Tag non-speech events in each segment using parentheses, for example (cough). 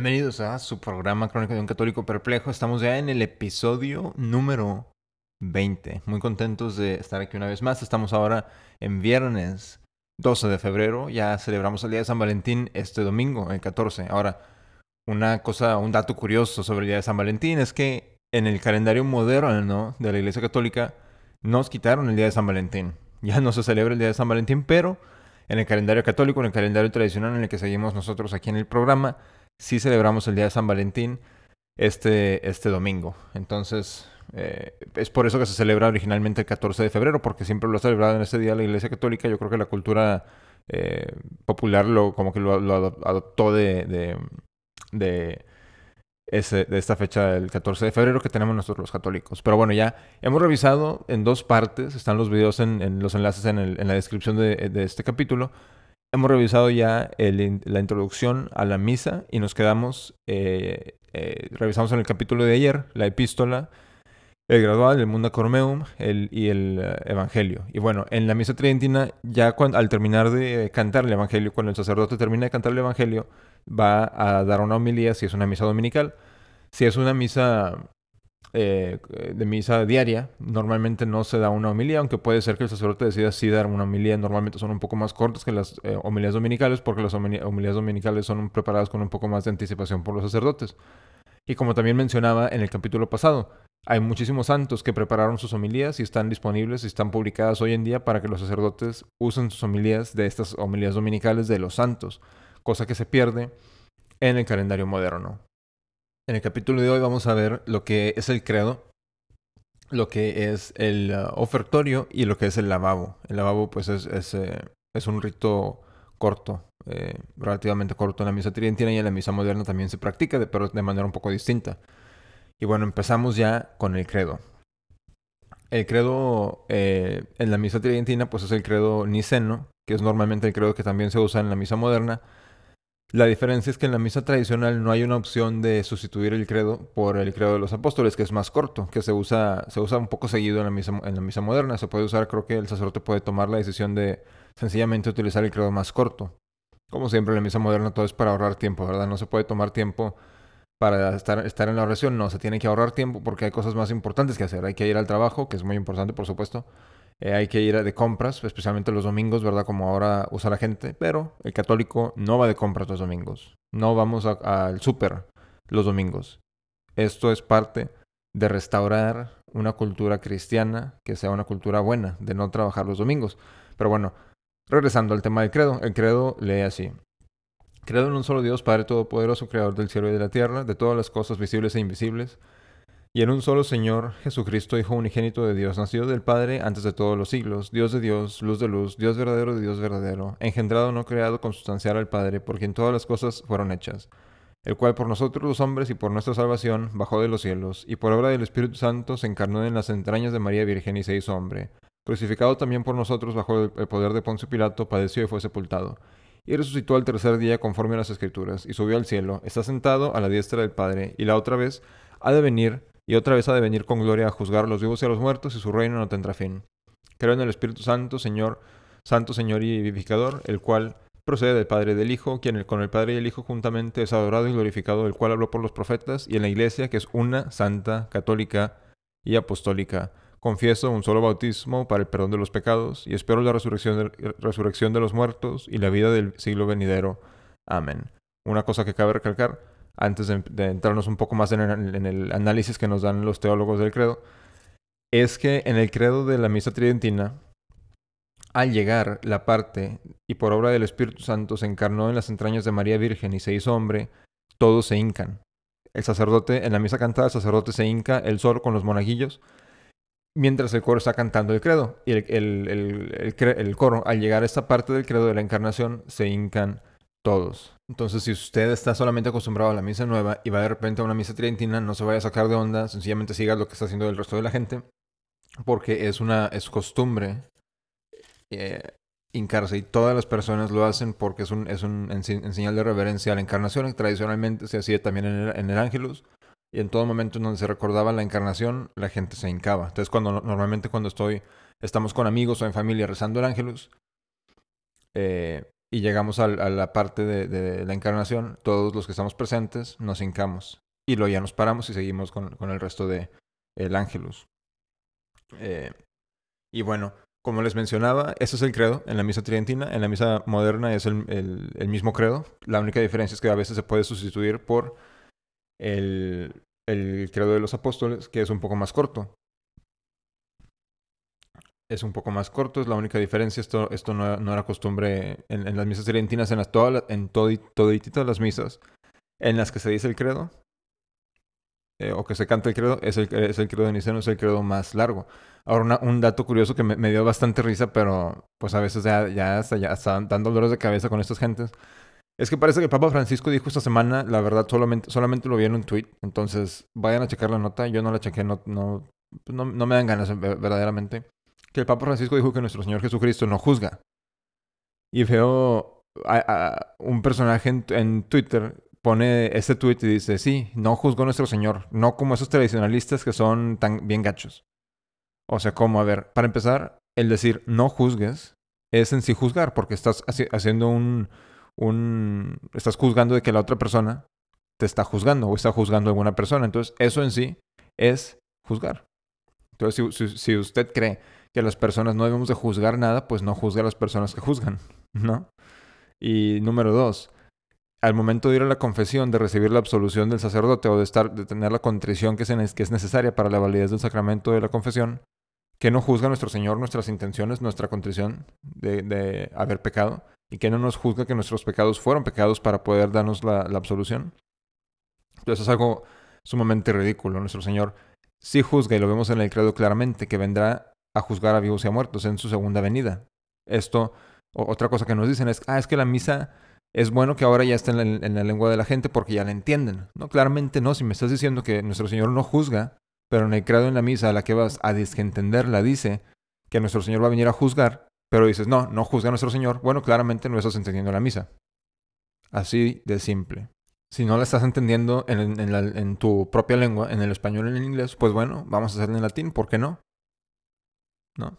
Bienvenidos a su programa Crónica de un Católico Perplejo. Estamos ya en el episodio número 20. Muy contentos de estar aquí una vez más. Estamos ahora en viernes 12 de febrero. Ya celebramos el Día de San Valentín este domingo, el 14. Ahora, una cosa, un dato curioso sobre el Día de San Valentín es que en el calendario moderno de la Iglesia Católica nos quitaron el Día de San Valentín. Ya no se celebra el Día de San Valentín, pero en el calendario católico, en el calendario tradicional en el que seguimos nosotros aquí en el programa, sí celebramos el día de San Valentín este, este domingo. Entonces, eh, es por eso que se celebra originalmente el 14 de febrero, porque siempre lo ha celebrado en ese día la Iglesia Católica. Yo creo que la cultura eh, popular lo, como que lo, adoptó de, de, ese, de esta fecha del 14 de febrero que tenemos nosotros los católicos. Pero bueno, ya hemos revisado en dos partes, están los videos en, los enlaces en, el, en la descripción de, de este capítulo. Hemos revisado ya la introducción a la misa y nos quedamos, eh, eh, revisamos en el capítulo de ayer la epístola, el gradual, el Munda Cormeum y el eh, Evangelio. Y bueno, en la misa tridentina, ya al terminar de cantar el Evangelio, cuando el sacerdote termina de cantar el Evangelio, va a dar una homilía si es una misa dominical. Si es una misa eh, de misa diaria, normalmente no se da una homilía, aunque puede ser que el sacerdote decida sí dar una homilía. Normalmente son un poco más cortas que las eh, homilías dominicales, porque las homilías dominicales son preparadas con un poco más de anticipación por los sacerdotes. Y como también mencionaba en el capítulo pasado, hay muchísimos santos que prepararon sus homilías y están disponibles y están publicadas hoy en día para que los sacerdotes usen sus homilías de estas homilías dominicales de los santos, cosa que se pierde en el calendario moderno. En el capítulo de hoy vamos a ver lo que es el credo, lo que es el uh, ofertorio y lo que es el lavabo. El lavabo pues es, es, eh, es un rito corto, eh, relativamente corto en la misa tridentina y en la misa moderna también se practica, pero de manera un poco distinta. Y bueno, empezamos ya con el credo. El credo eh, en la misa tridentina pues es el credo niceno, que es normalmente el credo que también se usa en la misa moderna, la diferencia es que en la misa tradicional no hay una opción de sustituir el credo por el credo de los apóstoles, que es más corto, que se usa, se usa un poco seguido en la, misa, en la misa moderna. Se puede usar, creo que el sacerdote puede tomar la decisión de sencillamente utilizar el credo más corto. Como siempre en la misa moderna todo es para ahorrar tiempo, ¿verdad? No se puede tomar tiempo para estar, estar en la oración, no, se tiene que ahorrar tiempo porque hay cosas más importantes que hacer. Hay que ir al trabajo, que es muy importante, por supuesto. Eh, hay que ir de compras, especialmente los domingos, ¿verdad? Como ahora usa la gente. Pero el católico no va de compras los domingos. No vamos al súper los domingos. Esto es parte de restaurar una cultura cristiana que sea una cultura buena, de no trabajar los domingos. Pero bueno, regresando al tema del credo. El credo lee así. Credo en un solo Dios, Padre Todopoderoso, Creador del cielo y de la tierra, de todas las cosas visibles e invisibles y en un solo Señor, Jesucristo, Hijo unigénito de Dios, nacido del Padre antes de todos los siglos, Dios de Dios, luz de luz, Dios verdadero de Dios verdadero, engendrado no creado, consustancial al Padre, por quien todas las cosas fueron hechas, el cual por nosotros los hombres y por nuestra salvación bajó de los cielos, y por obra del Espíritu Santo se encarnó en las entrañas de María Virgen y se hizo hombre. Crucificado también por nosotros bajo el poder de Poncio Pilato, padeció y fue sepultado. Y resucitó al tercer día conforme a las Escrituras, y subió al cielo, está sentado a la diestra del Padre, y la otra vez ha de venir y otra vez ha de venir con gloria a juzgar a los vivos y a los muertos, y su reino no tendrá fin. Creo en el Espíritu Santo, Señor, Santo Señor y vivificador, el cual procede del Padre y del Hijo, quien con el Padre y el Hijo juntamente es adorado y glorificado, el cual habló por los profetas, y en la Iglesia, que es una, santa, católica y apostólica. Confieso un solo bautismo para el perdón de los pecados, y espero la resurrección de, resurrección de los muertos y la vida del siglo venidero. Amén. Una cosa que cabe recalcar, antes de, entrarnos un poco más en el, análisis que nos dan los teólogos del credo, es que en el credo de la misa tridentina, al llegar la parte, y por obra del Espíritu Santo se encarnó en las entrañas de María Virgen y se hizo hombre, todos se hincan. El sacerdote, en la misa cantada, el sacerdote se hinca, el solo con los monaguillos, mientras el coro está cantando el credo. Y el, el coro, al llegar a esta parte del credo de la encarnación, se hincan todos. Entonces, si usted está solamente acostumbrado a la misa nueva y va de repente a una misa tridentina, no se vaya a sacar de onda, sencillamente siga lo que está haciendo el resto de la gente, porque es una es costumbre eh, hincarse y todas las personas lo hacen porque es un, es un en, señal de reverencia a la encarnación. Tradicionalmente se hacía también en el, en el Ángelus y en todo momento en donde se recordaba la encarnación, la gente se hincaba. Entonces, cuando normalmente cuando estoy, estamos con amigos o en familia rezando el Ángelus, eh, y llegamos a, la parte de, la encarnación, todos los que estamos presentes nos hincamos. Y luego ya nos paramos y seguimos con, el resto de el ángelus. Eh, y bueno, como les mencionaba, ese es el credo en la misa tridentina. En la misa moderna es el, el, mismo credo. La única diferencia es que a veces se puede sustituir por el, el credo de los apóstoles, que es un poco más corto es un poco más corto, es la única diferencia. Esto, esto no, era costumbre en, las misas argentinas, en, las, todas en todo, todas las misas en las que se dice el credo, eh, o que se canta el credo, es el, es el credo de Niceno, es el credo más largo. Ahora, un dato curioso que me, dio bastante risa, pero pues a veces ya, ya, hasta, ya dolores de cabeza con estas gentes. Es que parece que Papa Francisco dijo esta semana, la verdad, solamente, solamente lo vi en un tweet. Entonces, vayan a checar la nota. Yo no la chequé, no, no, no me dan ganas verdaderamente que el Papa Francisco dijo que nuestro Señor Jesucristo no juzga. Y veo a, un personaje en, Twitter pone este tweet y dice, sí, no juzgó nuestro Señor, no como esos tradicionalistas que son tan bien gachos. O sea, como, a ver, para empezar, el decir no juzgues es en sí juzgar, porque estás haciendo un, un... estás juzgando de que la otra persona te está juzgando o está juzgando a alguna persona. Entonces, eso en sí es juzgar. Entonces, si usted cree que las personas no debemos de juzgar nada, pues no juzgue a las personas que juzgan, ¿no? Y número dos, al momento de ir a la confesión, de recibir la absolución del sacerdote o de, estar, de tener la contrición que, que es necesaria para la validez del sacramento de la confesión, que no juzga nuestro Señor nuestras intenciones, nuestra contrición de, de, haber pecado, y que no nos juzga que nuestros pecados fueron pecados para poder darnos la, la absolución. Entonces es algo sumamente ridículo. Nuestro Señor sí juzga, y lo vemos en el credo claramente, que vendrá a juzgar a vivos y a muertos en su segunda venida. Esto, otra cosa que nos dicen es, ah, es que la misa es bueno que ahora ya esté en la, lengua de la gente porque ya la entienden. No, claramente no. Si me estás diciendo que nuestro Señor no juzga, pero en el credo en la misa a la que vas a entenderla dice que nuestro Señor va a venir a juzgar, pero dices, no, no juzga a nuestro Señor, bueno, claramente no estás entendiendo la misa. Así de simple. Si no la estás entendiendo en, tu propia lengua, en el español o en el inglés, pues bueno, vamos a hacerla en latín, ¿por qué no? ¿No?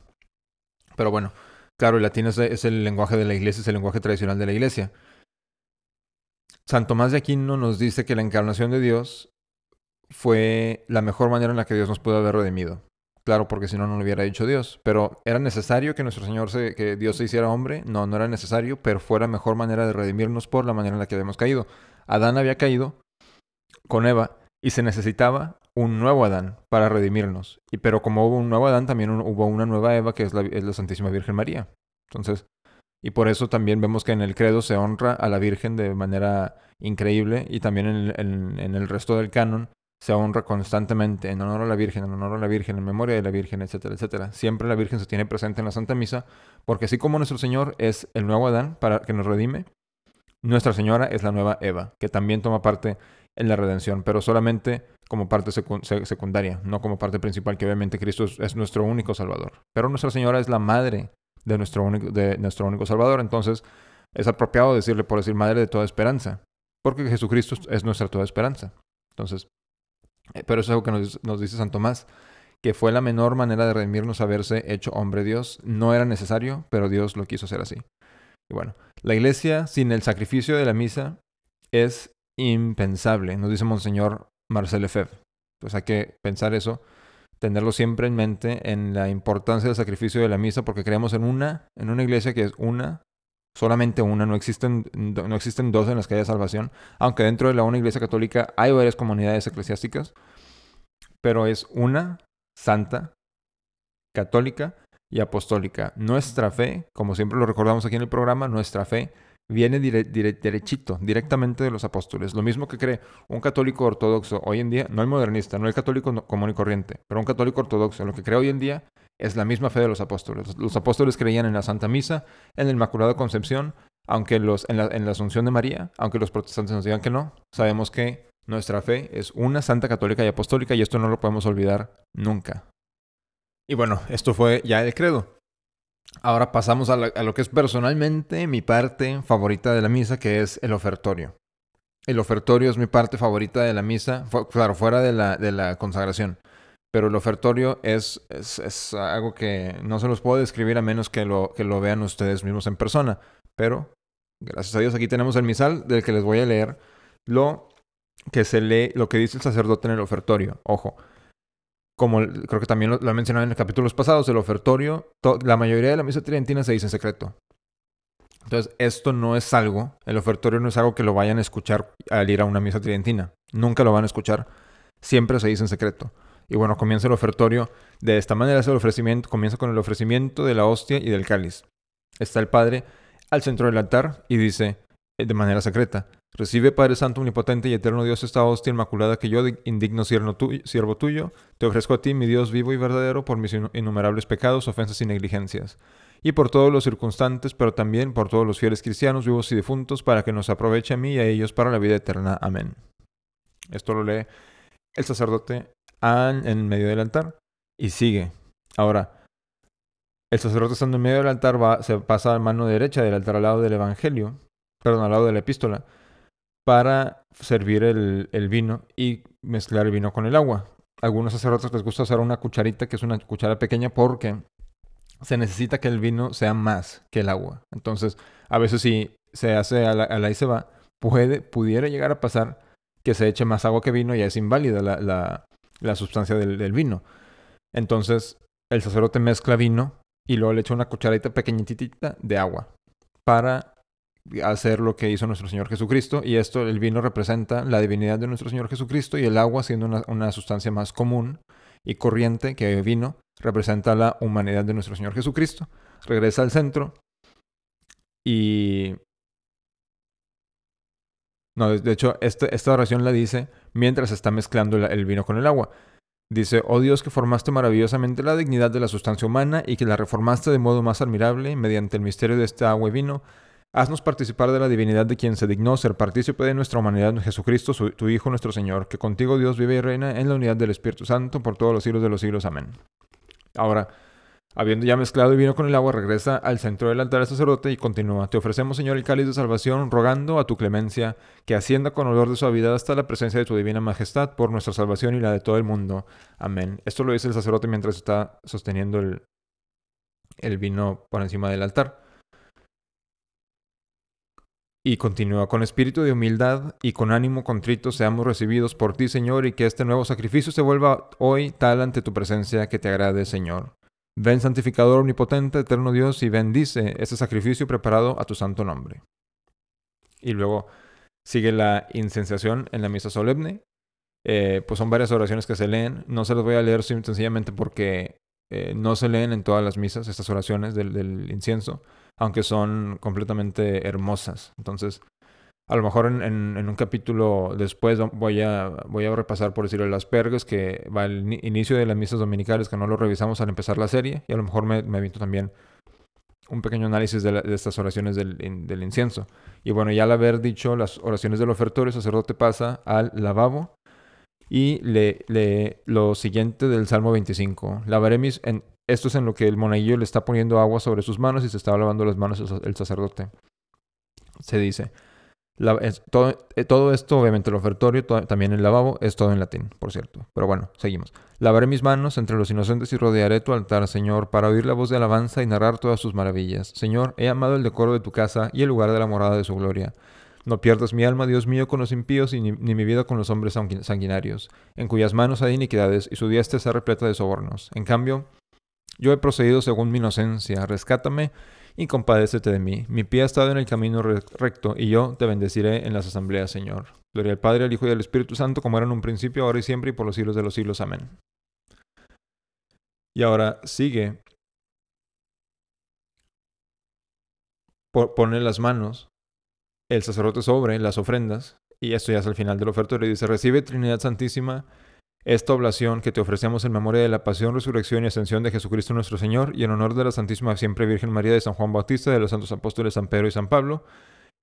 Pero bueno, claro, el latín es, el lenguaje de la iglesia, es el lenguaje tradicional de la iglesia. San Tomás de Aquino nos dice que la encarnación de Dios fue la mejor manera en la que Dios nos pudo haber redimido. Claro, porque si no, no lo hubiera dicho Dios. Pero ¿era necesario que nuestro Señor, se, que Dios se hiciera hombre? No, no era necesario, pero fue la mejor manera de redimirnos por la manera en la que habíamos caído. Adán había caído con Eva y se necesitaba un nuevo Adán para redimirnos. Y, pero como hubo un nuevo Adán, también hubo una nueva Eva, que es la, es la, Santísima Virgen María. Entonces, y por eso también vemos que en el credo se honra a la Virgen de manera increíble y también en, en, el resto del canon se honra constantemente en honor a la Virgen, en honor a la Virgen, en memoria de la Virgen, etcétera, etcétera. Siempre la Virgen se tiene presente en la Santa Misa, porque así como nuestro Señor es el nuevo Adán para que nos redime, Nuestra Señora es la nueva Eva, que también toma parte en la redención, pero solamente como parte secundaria, no como parte principal, que obviamente Cristo es, nuestro único Salvador. Pero Nuestra Señora es la madre de nuestro, único, de nuestro único Salvador, entonces es apropiado decirle, por decir, madre de toda esperanza, porque Jesucristo es nuestra toda esperanza. Entonces, eh, pero eso es algo que nos, nos dice San Tomás, que fue la menor manera de redimirnos haberse hecho hombre Dios. No era necesario, pero Dios lo quiso hacer así. Y bueno, la iglesia sin el sacrificio de la misa es impensable, nos dice Monseñor Marcel Lefebvre. Pues hay que pensar eso, tenerlo siempre en mente en la importancia del sacrificio de la misa, porque creemos en una, en una iglesia que es una, solamente una, no existen, no existen dos en las que haya salvación, aunque dentro de la una iglesia católica hay varias comunidades eclesiásticas, pero es una santa, católica y apostólica. Nuestra fe, como siempre lo recordamos aquí en el programa, nuestra fe viene derechito, directamente de los apóstoles. Lo mismo que cree un católico ortodoxo hoy en día, no el modernista, no el católico común y corriente, pero un católico ortodoxo, lo que cree hoy en día es la misma fe de los apóstoles. Los apóstoles creían en la Santa Misa, en la Inmaculada Concepción, aunque los, en, la, en la Asunción de María, aunque los protestantes nos digan que no, sabemos que nuestra fe es una santa católica y apostólica y esto no lo podemos olvidar nunca. Y bueno, esto fue ya el credo. Ahora pasamos a, lo que es personalmente mi parte favorita de la misa, que es el ofertorio. El ofertorio es mi parte favorita de la misa, claro, fuera de la, de la consagración. Pero el ofertorio es, es, algo que no se los puedo describir a menos que lo, que lo vean ustedes mismos en persona. Pero Gracias a Dios aquí tenemos el misal del que les voy a leer lo que se lee, lo que dice el sacerdote en el ofertorio. Ojo, como creo que también lo, he mencionado en los capítulos pasados, el ofertorio, la mayoría de la misa tridentina se dice en secreto. Entonces, esto no es algo, el ofertorio no es algo que lo vayan a escuchar al ir a una misa tridentina. Nunca lo van a escuchar. Siempre se dice en secreto. Y bueno, comienza el ofertorio. De esta manera el ofrecimiento, comienza con el ofrecimiento de la hostia y del cáliz. Está el Padre al centro del altar y dice eh, de manera secreta, Recibe, Padre Santo, Omnipotente y Eterno Dios, esta hostia inmaculada que yo, indigno siervo tuyo, te ofrezco a ti, mi Dios vivo y verdadero, por mis innumerables pecados, ofensas y negligencias, y por todos los circunstantes, pero también por todos los fieles cristianos, vivos y difuntos, para que nos aproveche a mí y a ellos para la vida eterna. Amén. Esto lo lee el sacerdote en medio del altar y sigue. Ahora, el sacerdote estando en medio del altar va, se pasa a mano derecha del altar al lado del Evangelio, perdón, al lado de la epístola, para servir el, vino y mezclar el vino con el agua. A algunos sacerdotes les gusta usar una cucharita, que es una cuchara pequeña, porque se necesita que el vino sea más que el agua. Entonces, a veces si se hace a la, y se va, puede, pudiera llegar a pasar que se eche más agua que vino y es inválida la, la, la sustancia del, vino. Entonces, el sacerdote mezcla vino y luego le echa una cucharadita pequeñitita de agua para hacer lo que hizo nuestro Señor Jesucristo. Y esto, el vino representa la divinidad de nuestro Señor Jesucristo y el agua, siendo una, una sustancia más común y corriente que el vino, representa la humanidad de nuestro Señor Jesucristo. Regresa al centro y... No, de hecho, este, esta oración la dice mientras está mezclando el vino con el agua. Dice, oh Dios que formaste maravillosamente la dignidad de la sustancia humana y que la reformaste de modo más admirable mediante el misterio de este agua y vino, haznos participar de la divinidad de quien se dignó ser partícipe de nuestra humanidad Jesucristo, tu Hijo nuestro Señor, que contigo Dios vive y reina en la unidad del Espíritu Santo por todos los siglos de los siglos. Amén. Ahora, Habiendo ya mezclado el vino con el agua, regresa al centro del altar del sacerdote y continúa. Te ofrecemos, Señor, el cáliz de salvación, rogando a tu clemencia que ascienda con olor de suavidad hasta la presencia de tu divina majestad por nuestra salvación y la de todo el mundo. Amén. Esto lo dice el sacerdote mientras está sosteniendo el, el vino por encima del altar. Y continúa, con espíritu de humildad y con ánimo contrito seamos recibidos por ti, Señor, y que este nuevo sacrificio se vuelva hoy tal ante tu presencia que te agrade, Señor. Ven santificador omnipotente, eterno Dios, y bendice este sacrificio preparado a tu santo nombre. Y luego sigue la incenciación en la misa solemne. Eh, pues son varias oraciones que se leen. No se las voy a leer sencillamente porque eh, no se leen en todas las misas estas oraciones del, del incienso, aunque son completamente hermosas. Entonces, a lo mejor en, un capítulo después voy a, repasar, por decirlo, las pergas, que va al inicio de las misas dominicales, que no lo revisamos al empezar la serie, y a lo mejor me, me también un pequeño análisis de, estas oraciones del, incienso. Y bueno, ya al haber dicho las oraciones del ofertorio, el sacerdote pasa al lavabo y lee, lee lo siguiente del Salmo 25. Lavaré mis... En, esto es en lo que el monaguillo le está poniendo agua sobre sus manos y se está lavando las manos el sacerdote. Se dice... Eh, todo, esto, obviamente el ofertorio, también el lavabo, es todo en latín, por cierto. Pero bueno, seguimos. Lavaré mis manos entre los inocentes y rodearé tu altar, Señor, para oír la voz de alabanza y narrar todas sus maravillas. Señor, he amado el decoro de tu casa y el lugar de la morada de su gloria. No pierdas mi alma, Dios mío, con los impíos y ni, mi vida con los hombres sanguinarios, en cuyas manos hay iniquidades y su diestra está repleta de sobornos. En cambio, yo he procedido según mi inocencia. Rescátame y compadécete de mí. Mi pie ha estado en el camino recto, y yo te bendeciré en las asambleas, Señor. Gloria al Padre, al Hijo y al Espíritu Santo, como era en un principio, ahora y siempre, y por los siglos de los siglos. Amén. Y ahora sigue. Pone las manos el sacerdote sobre las ofrendas, y esto ya es el final del ofertorio, y dice, recibe Trinidad Santísima esta oblación que te ofrecemos en memoria de la pasión, resurrección y ascensión de Jesucristo nuestro Señor, y en honor de la Santísima Siempre Virgen María de San Juan Bautista, de los santos apóstoles San Pedro y San Pablo,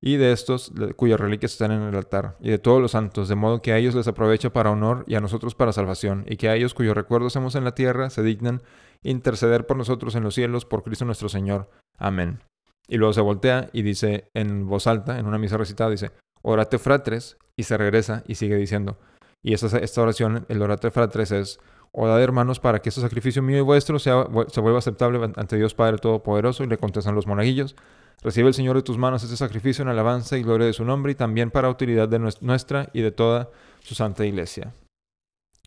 y de estos cuyas reliquias están en el altar, y de todos los santos, de modo que a ellos les aprovecha para honor y a nosotros para salvación, y que a ellos cuyos recuerdos hemos en la tierra se dignan interceder por nosotros en los cielos, por Cristo nuestro Señor. Amén. Y luego se voltea y dice en voz alta, en una misa recitada, dice, Orate fratres, y se regresa y sigue diciendo, y esta, esta oración, el orate fratres es, orad hermanos para que este sacrificio mío y vuestro sea, se vuelva aceptable ante Dios Padre Todopoderoso. Y le contestan los monaguillos, Recibe el Señor de tus manos este sacrificio en alabanza y gloria de su nombre y también para utilidad de nuestra y de toda su santa iglesia.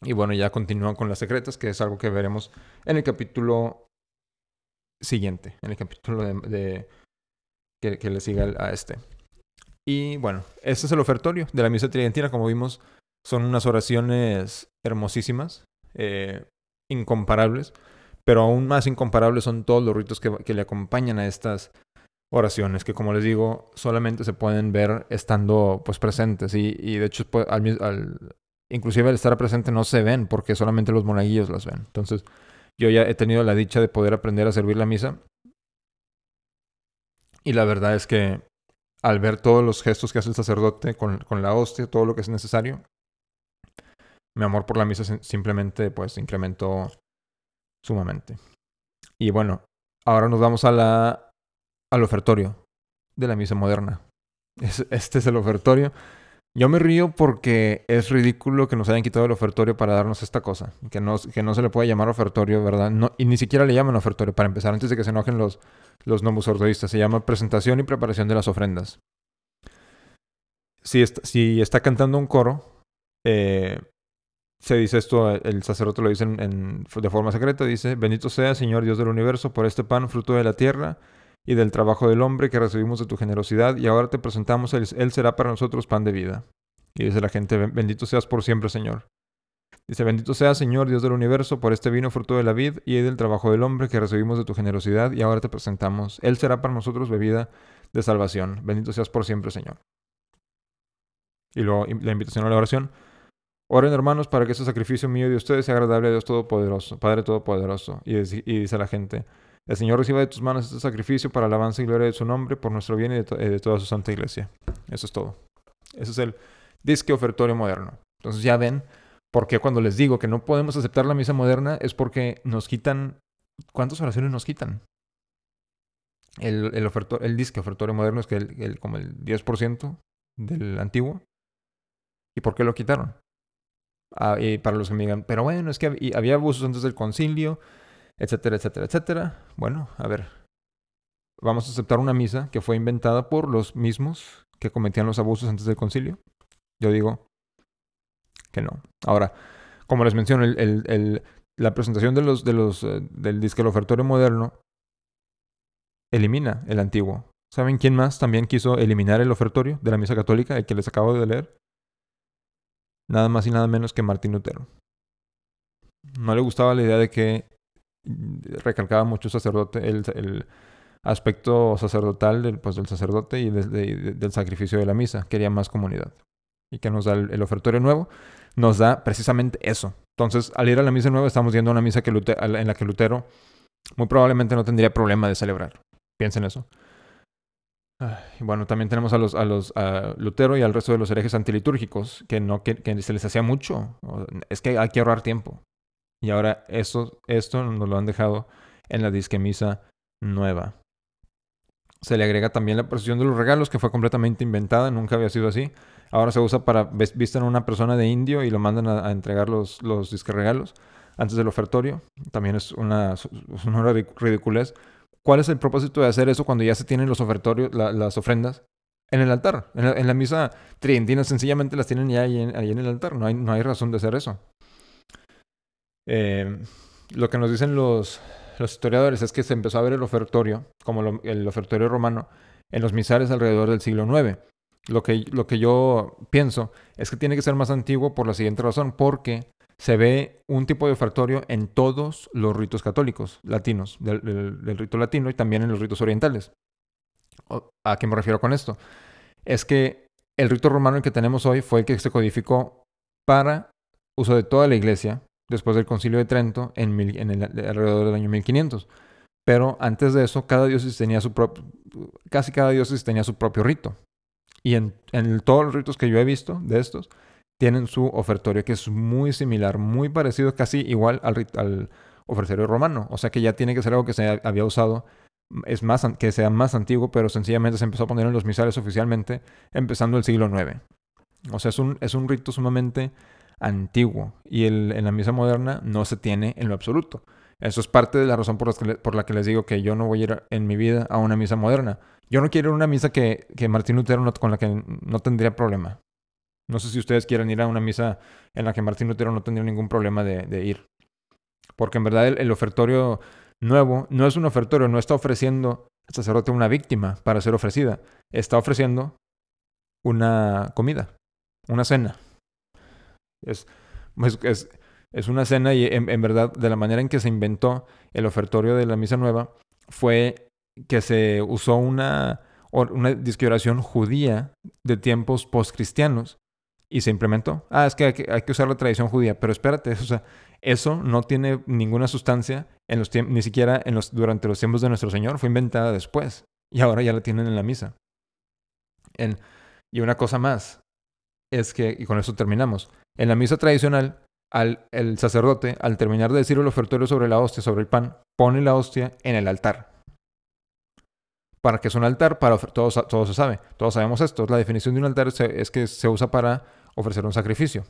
Y bueno, ya continúan con las secretas, que es algo que veremos en el capítulo siguiente, en el capítulo de, que, le siga a este. Y bueno, este es el ofertorio de la misa tridentina, como vimos, son unas oraciones hermosísimas, eh, incomparables, pero aún más incomparables son todos los ritos que, le acompañan a estas oraciones, que como les digo, solamente se pueden ver estando pues presentes y, de hecho pues, al, inclusive al estar presente no se ven porque solamente los monaguillos las ven. Entonces yo ya he tenido la dicha de poder aprender a servir la misa y la verdad es que al ver todos los gestos que hace el sacerdote con, con la hostia, todo lo que es necesario, mi amor por la misa simplemente pues incrementó sumamente. Y bueno, ahora nos vamos a la, al ofertorio de la misa moderna. este es el ofertorio. Yo me río porque es ridículo que nos hayan quitado el ofertorio para darnos esta cosa. Que no, que no se le puede llamar ofertorio, ¿verdad? No, y ni siquiera le llaman ofertorio, para empezar, antes de que se enojen los, los nombus ortoístas. Se llama presentación y preparación de las ofrendas. Si está, si está cantando un coro, eh, se dice esto, el sacerdote lo dice de forma secreta, dice, bendito sea, Señor Dios del universo, por este pan, fruto de la tierra y del trabajo del hombre que recibimos de tu generosidad, y ahora te presentamos, él, él será para nosotros pan de vida. Y dice la gente, bendito seas por siempre, Señor. Dice, bendito sea, Señor Dios del universo, por este vino fruto de la vid y del trabajo del hombre que recibimos de tu generosidad, y ahora te presentamos, él será para nosotros bebida de salvación. Bendito seas por siempre, Señor. Y luego la invitación a la oración. Oren hermanos para que ese sacrificio mío de ustedes sea agradable a Dios Todopoderoso, Padre Todopoderoso. Y, dice la gente, el Señor reciba de tus manos este sacrificio para alabanza y gloria de su nombre, por nuestro bien y de, de toda su santa iglesia. Eso es todo. Ese es el disque ofertorio moderno. Entonces ya ven por qué cuando les digo que no podemos aceptar la misa moderna es porque nos quitan... ¿Cuántas oraciones nos quitan? El, el, el disque ofertorio moderno es que el, como el 10% del antiguo. ¿Y por qué lo quitaron? Ah, y para los que me digan, pero bueno, es que había abusos antes del concilio, etcétera, etcétera, etcétera. Bueno, a ver, vamos a aceptar una misa que fue inventada por los mismos que cometían los abusos antes del concilio. Yo digo que no. Ahora, como les menciono, el, la presentación de los, de los, eh, del ofertorio moderno elimina el antiguo. ¿Saben quién más también quiso eliminar el ofertorio de la misa católica, el que les acabo de leer? Nada más y nada menos que Martín Lutero. No le gustaba la idea de que recalcaba mucho sacerdote, el, aspecto sacerdotal del, pues, sacerdote y del sacrificio de la misa. Quería más comunidad. Y que nos da el, ofertorio nuevo, nos da precisamente eso. Entonces, al ir a la misa nueva, estamos yendo a una misa en la que Lutero muy probablemente no tendría problema de celebrar. Piensen eso bueno, también tenemos a los, a los a Lutero y al resto de los herejes antilitúrgicos que no que, se les hacía mucho. Es que hay que ahorrar tiempo. Y ahora esto, esto nos lo han dejado en la disquemisa nueva. Se le agrega también la procesión de los regalos, que fue completamente inventada, nunca había sido así. Ahora se usa para visten a una persona de indio y lo mandan a, entregar los, los disque regalos antes del ofertorio. También es una, es una ridiculez ¿Cuál es el propósito de hacer eso cuando ya se tienen los ofertorios, las ofrendas? En el altar. En la, misa tridentina sencillamente las tienen ya ahí en, el altar. No hay, razón de hacer eso. Eh, lo que nos dicen los, historiadores es que se empezó a ver el ofertorio, como el ofertorio romano, en los misales alrededor del siglo IX. Lo que, lo que yo pienso es que tiene que ser más antiguo por la siguiente razón, porque se ve un tipo de ofertorio en todos los ritos católicos latinos, del, rito latino y también en los ritos orientales. ¿A qué me refiero con esto? Es que el rito romano que tenemos hoy fue el que se codificó para uso de toda la iglesia después del concilio de Trento en, el, alrededor del año 1500. Pero antes de eso, cada diócesis tenía su propio, casi cada diócesis tenía su propio rito. Y en, en todos los ritos que yo he visto de estos, tienen su ofertorio que es muy similar, muy parecido, casi igual al, al ofertorio romano. O sea que ya tiene que ser algo que se había usado, es más, que sea más antiguo, pero sencillamente se empezó a poner en los misales oficialmente empezando el siglo IX. O sea, es un, es un rito sumamente antiguo y el, en la misa moderna no se tiene en lo absoluto. Eso es parte de la razón por, la que les digo que yo no voy a ir en mi vida a una misa moderna. Yo no quiero ir a una misa que, que Martín Lutero con la que no tendría problema. No sé si ustedes quieren ir a una misa en la que Martín Lutero no tendría ningún problema de, ir. Porque en verdad el, ofertorio nuevo no es un ofertorio, no está ofreciendo al sacerdote una víctima para ser ofrecida. Está ofreciendo una comida, una cena. Es, es, es una cena y en, verdad de la manera en que se inventó el ofertorio de la misa nueva fue que se usó una, una judía de tiempos postcristianos y se implementó. Ah, es que hay, que usar la tradición judía, pero espérate, (laughs) o sea, eso no tiene ninguna sustancia en los ni siquiera en los, durante los tiempos de nuestro Señor, fue inventada después y ahora ya la tienen en la misa. y una cosa más es que, y con eso terminamos, en la misa tradicional al, el sacerdote, al terminar de decir el ofertorio sobre la hostia, sobre el pan, pone la hostia en el altar. ¿Para que es un altar? Para todos, todos se sabe. Todos sabemos esto. La definición de un altar es que se usa para ofrecer un sacrificio.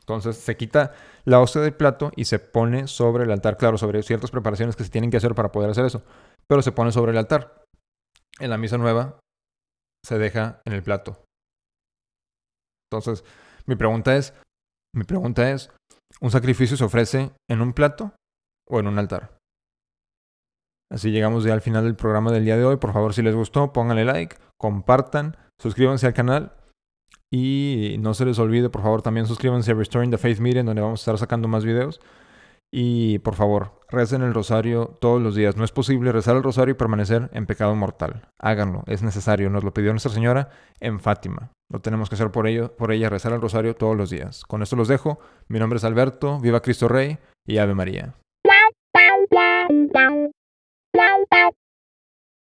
Entonces se quita la hostia del plato y se pone sobre el altar. Claro, sobre ciertas preparaciones que se tienen que hacer para poder hacer eso. Pero se pone sobre el altar. En la misa nueva se deja en el plato. Entonces, mi pregunta es, mi pregunta es, ¿un sacrificio se ofrece en un plato o en un altar? Así llegamos ya al final del programa del día de hoy. Por favor, si les gustó, pónganle like, compartan, suscríbanse al canal y no se les olvide, por favor, también suscríbanse a Restoring the Faith Meeting, donde vamos a estar sacando más videos. Y por favor, recen el rosario todos los días. No es posible rezar el rosario y permanecer en pecado mortal. Háganlo, es necesario. Nos lo pidió Nuestra Señora en Fátima. Lo tenemos que hacer por ello, por ella, rezar el rosario todos los días. Con esto los dejo. Mi nombre es Alberto, viva Cristo Rey y Ave María.